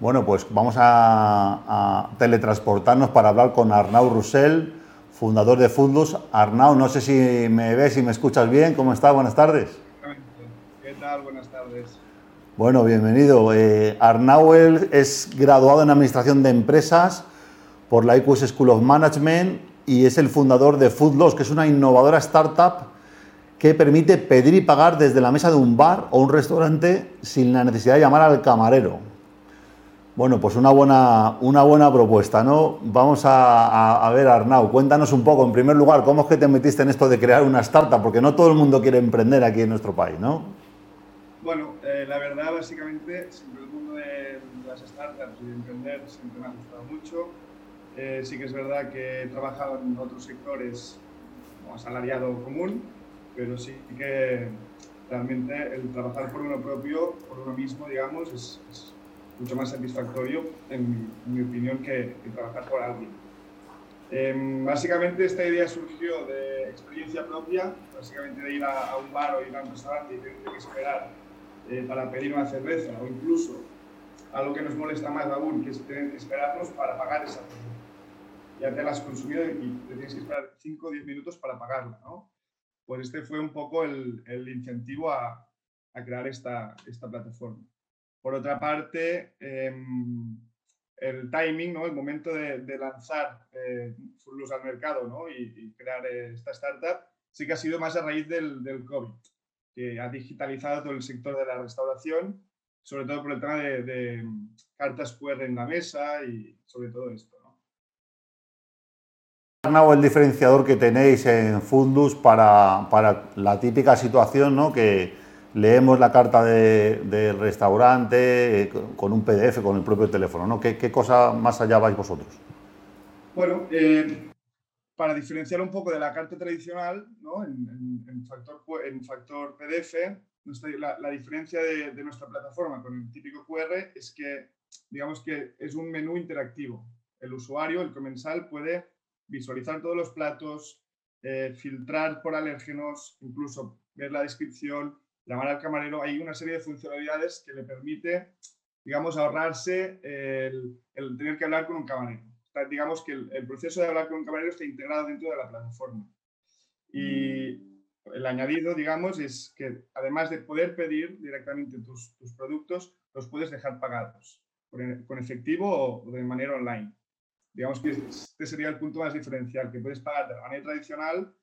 Bueno, pues vamos a, teletransportarnos para hablar con Arnau Roussel, fundador de Fundus. Arnau, no sé si me ves y me escuchas bien. ¿Cómo estás? Buenas tardes. ¿Qué tal? Buenas tardes. Bueno, bienvenido. Eh, Arnau es graduado en Administración de Empresas por la IQS School of Management y es el fundador de Foodloss, que es una innovadora startup que permite pedir y pagar desde la mesa de un bar o un restaurante sin la necesidad de llamar al camarero. Bueno, pues una buena, una buena propuesta, ¿no? Vamos a, ver, Arnau, cuéntanos un poco, en primer lugar, cómo es que te metiste en esto de crear una startup, porque no todo el mundo quiere emprender aquí en nuestro país, ¿no? Bueno, eh, la verdad, básicamente, siempre el mundo de las startups y de emprender siempre me ha gustado mucho. Eh, sí que es verdad que he trabajado en otros sectores como asalariado común, pero sí que realmente el trabajar por uno propio, por uno mismo, digamos, es mucho más satisfactorio, en mi, opinión, que, trabajar por alguien. Em, básicamente esta idea surgió de experiencia propia, básicamente de ir a, un bar o ir a un restaurante y tener que esperar eh, para pedir una cerveza o incluso algo que nos molesta más aún, que es tener que esperarnos para pagar esa cerveza. Ya te la has consumido y te tienes que esperar 5 o 10 minutos para pagarla, ¿no? Pues este fue un poco el, el incentivo a, a crear esta, esta plataforma. Por otra parte, em, el timing, ¿no? el momento de, lanzar eh, al mercado y, crear esta startup, sí que ha sido más a raíz del, COVID, que ha digitalizado todo el sector de la restauración, sobre todo por el tema de, cartas QR en la mesa y sobre todo esto. ¿no? el diferenciador que tenéis en Fundus para, para la típica situación ¿no? que leemos la carta del de restaurante eh, con un PDF, con el propio teléfono, ¿no? ¿Qué, cosa más allá vais vosotros? Bueno, eh, para diferenciar un poco de la carta tradicional, ¿no? en, factor, PDF, la, diferencia de, de, nuestra plataforma con el típico QR es que, digamos que es un menú interactivo. El usuario, el comensal, puede visualizar todos los platos, eh, filtrar por alérgenos, incluso ver la descripción, llamar al camarero, hay una serie de funcionalidades que le permite, digamos, ahorrarse el, tener que hablar con un camarero. digamos que el, proceso de hablar con un camarero está integrado dentro de la plataforma. Y el añadido, digamos, es que además de poder pedir directamente tus, productos, los puedes dejar pagados con efectivo o de manera online. Digamos que este sería el punto más diferencial, que puedes pagar de la manera tradicional,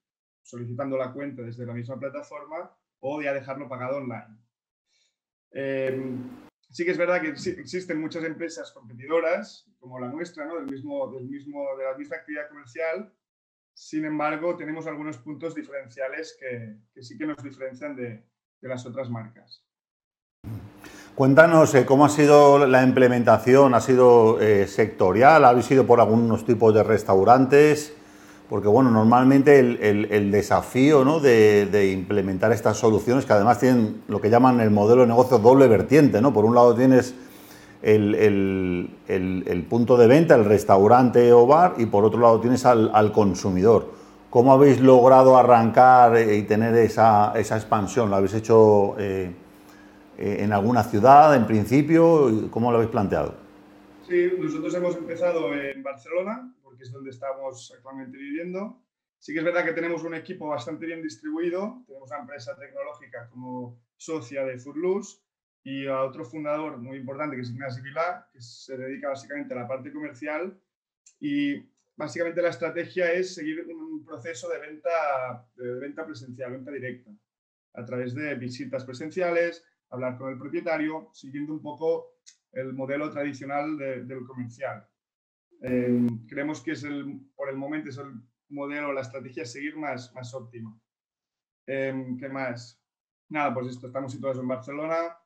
solicitando la cuenta desde la misma plataforma, o ya dejarlo pagado online. Em, sí que es verdad que existen muchas empresas competidoras, como la nuestra, ¿no? del mismo, del mismo, de la misma actividad comercial. Sin embargo, tenemos algunos puntos diferenciales que, que sí que nos diferencian de, de las otras marcas. Cuéntanos eh, cómo ha sido la implementación, ¿ha sido eh, sectorial? ¿Ha sido por algunos tipos de restaurantes? Porque, bueno, normalmente el, desafío ¿no? de, implementar estas soluciones, que además tienen lo que llaman el modelo de negocio doble vertiente, ¿no? Por un lado tienes el, punto de venta, el restaurante o bar, y por otro lado tienes al, consumidor. ¿Cómo habéis logrado arrancar y tener esa, expansión? ¿Lo habéis hecho eh, eh, en alguna ciudad, en principio? ¿Cómo lo habéis planteado? Sí, nosotros hemos empezado en Barcelona, que es donde estamos actualmente viviendo. Sí que es verdad que tenemos un equipo bastante bien distribuido, tenemos una empresa tecnológica como socia de Foodloose y a otro fundador muy importante que es Ignacio Vilá, que se dedica básicamente a la parte comercial y básicamente la estrategia es seguir un proceso de venta, de venta presencial, venta directa, a través de visitas presenciales, hablar con el propietario, siguiendo un poco el modelo tradicional del comercial. Eh, creemos que es el, por el momento es el modelo, la estrategia a seguir más, más óptima. Eh, ¿Qué más? Nada, pues esto, estamos situados en Barcelona.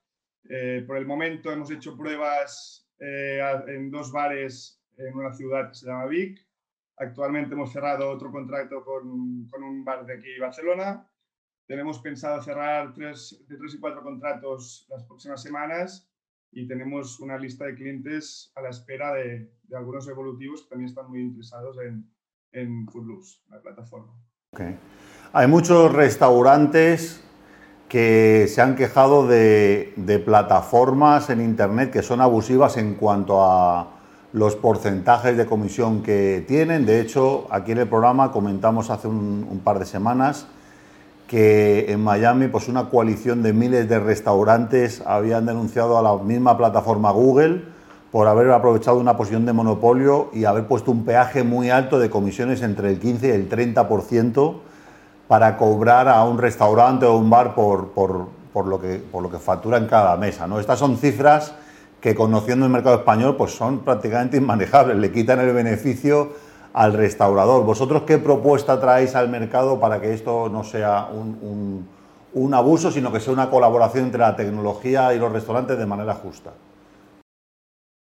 Eh, por el momento hemos hecho pruebas en dos bares en una ciudad que se llama Vic. Actualmente hemos cerrado otro contrato con, con un bar de aquí, Barcelona. Tenemos pensado cerrar tres, de tres y cuatro contratos las próximas semanas y tenemos una lista de clientes a la espera de, de algunos evolutivos que también están muy interesados en, en la plataforma. Okay. Hay muchos restaurantes que se han quejado de, plataformas en Internet que son abusivas en cuanto a los porcentajes de comisión que tienen. De hecho, aquí en el programa comentamos hace un, par de semanas que en Miami pues una coalición de miles de restaurantes habían denunciado a la misma plataforma Google por haber aprovechado una posición de monopolio y haber puesto un peaje muy alto de comisiones entre el 15 y el 30% para cobrar a un restaurante o un bar por, por, lo, que, por lo que cada mesa. ¿no? Estas son cifras que conociendo el mercado español pues son prácticamente inmanejables, le quitan el beneficio al restaurador. ¿Vosotros qué propuesta traéis al mercado para que esto no sea un, un abuso, sino que sea una colaboración entre la tecnología y los restaurantes de manera justa?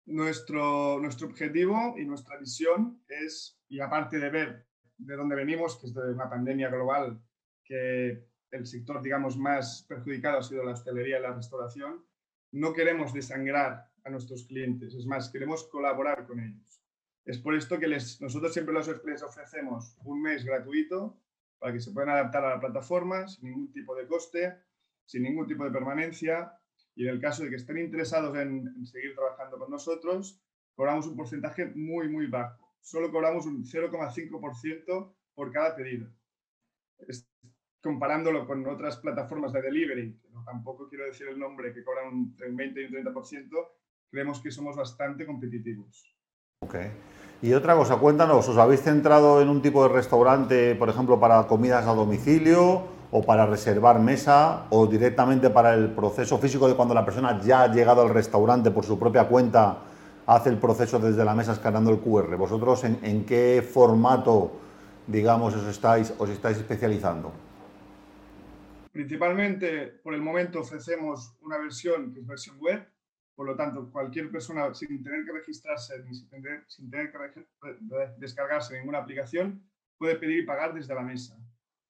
Nuestro, nuestro objetivo y nuestra visión es, y aparte de ver de dónde venimos, que es de una pandemia global, que el sector, digamos, más perjudicado ha sido la hostelería y la restauración, no queremos desangrar a nuestros clientes, es más, queremos colaborar con ellos. Es por esto que nosotros siempre les ofrecemos un mes gratuito para que se puedan adaptar a la plataforma sin ningún tipo de coste, sin ningún tipo de permanencia. Y en el caso de que estén interesados en, seguir trabajando con nosotros, cobramos un porcentaje muy, muy bajo solo cobramos un 0,5% por cada pedido. comparándolo con otras plataformas de delivery, que tampoco quiero decir el nombre, que cobran un 20 y un 30%, creemos que somos bastante competitivos. Y otra cosa, cuéntanos, ¿os habéis centrado en un tipo de restaurante, por ejemplo, para comidas a domicilio o para reservar mesa o directamente para el proceso físico de cuando la persona ya ha llegado al restaurante por su propia cuenta? hace el proceso desde la mesa escaneando el QR. ¿Vosotros en, qué formato, digamos, os estáis, os estáis especializando? Principalmente, por el momento, ofrecemos una versión que es versión web, por lo tanto, cualquier persona sin tener que registrarse ni sin tener, sin tener que descargarse ninguna aplicación puede pedir y pagar desde la mesa,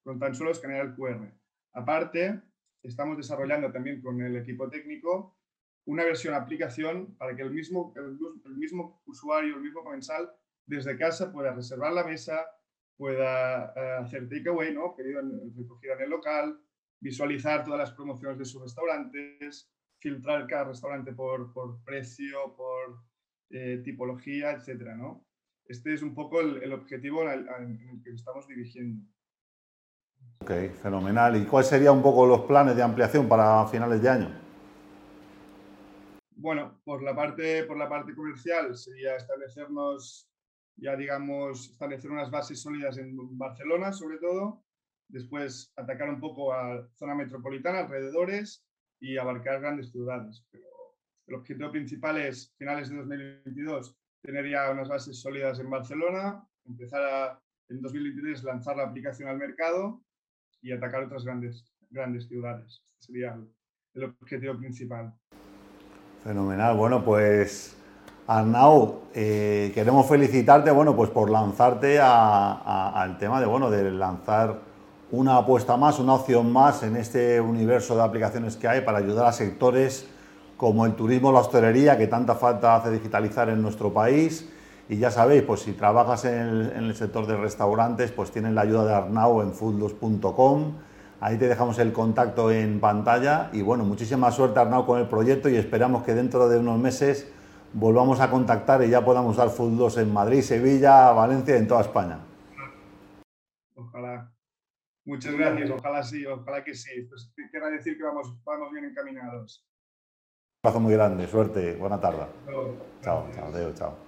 con tan solo escanear el QR. Aparte, estamos desarrollando también con el equipo técnico una versión aplicación para que el mismo, el, mismo usuario, el mismo comensal, desde casa pueda reservar la mesa, pueda uh, hacer takeaway, ¿no? pedido recogida en el local, visualizar todas las promociones de sus restaurantes, filtrar cada restaurante por, por precio, por eh, tipología, etcétera, ¿no? Este es un poco el, objetivo en el, que estamos dirigiendo. Ok, fenomenal. ¿Y cuáles serían un poco los planes de ampliación para finales de año? Bueno, por la parte, por la parte comercial sería establecernos, ya digamos, establecer unas bases sólidas en Barcelona, sobre todo. Después atacar un poco a zona metropolitana, alrededores y abarcar grandes ciudades. Pero el objetivo principal es, finales de 2022, tener ya unas bases sólidas en Barcelona, empezar a, en 2023 lanzar la aplicación al mercado y atacar otras grandes, grandes ciudades. Este sería el objetivo principal. Fenomenal. Bueno, pues Arnau, eh, queremos felicitarte, bueno, pues por lanzarte al tema de, bueno, de lanzar una apuesta más, una opción más en este universo de aplicaciones que hay para ayudar a sectores como el turismo, la hostelería, que tanta falta hace digitalizar en nuestro país. Y ya sabéis, pues si trabajas en el, sector de restaurantes, pues tienen la ayuda de Arnau en foodlos.com Ahí te dejamos el contacto en pantalla y bueno, muchísima suerte Arnau con el proyecto y esperamos que dentro de unos meses volvamos a contactar y ya podamos dar fútbol en Madrid, Sevilla, Valencia y en toda España. Ojalá. Muchas gracias, ojalá sí, ojalá que sí. Pues quiero decir que vamos, vamos bien encaminados. Un abrazo muy grande, suerte, buena tarde. Chao, chao, chao.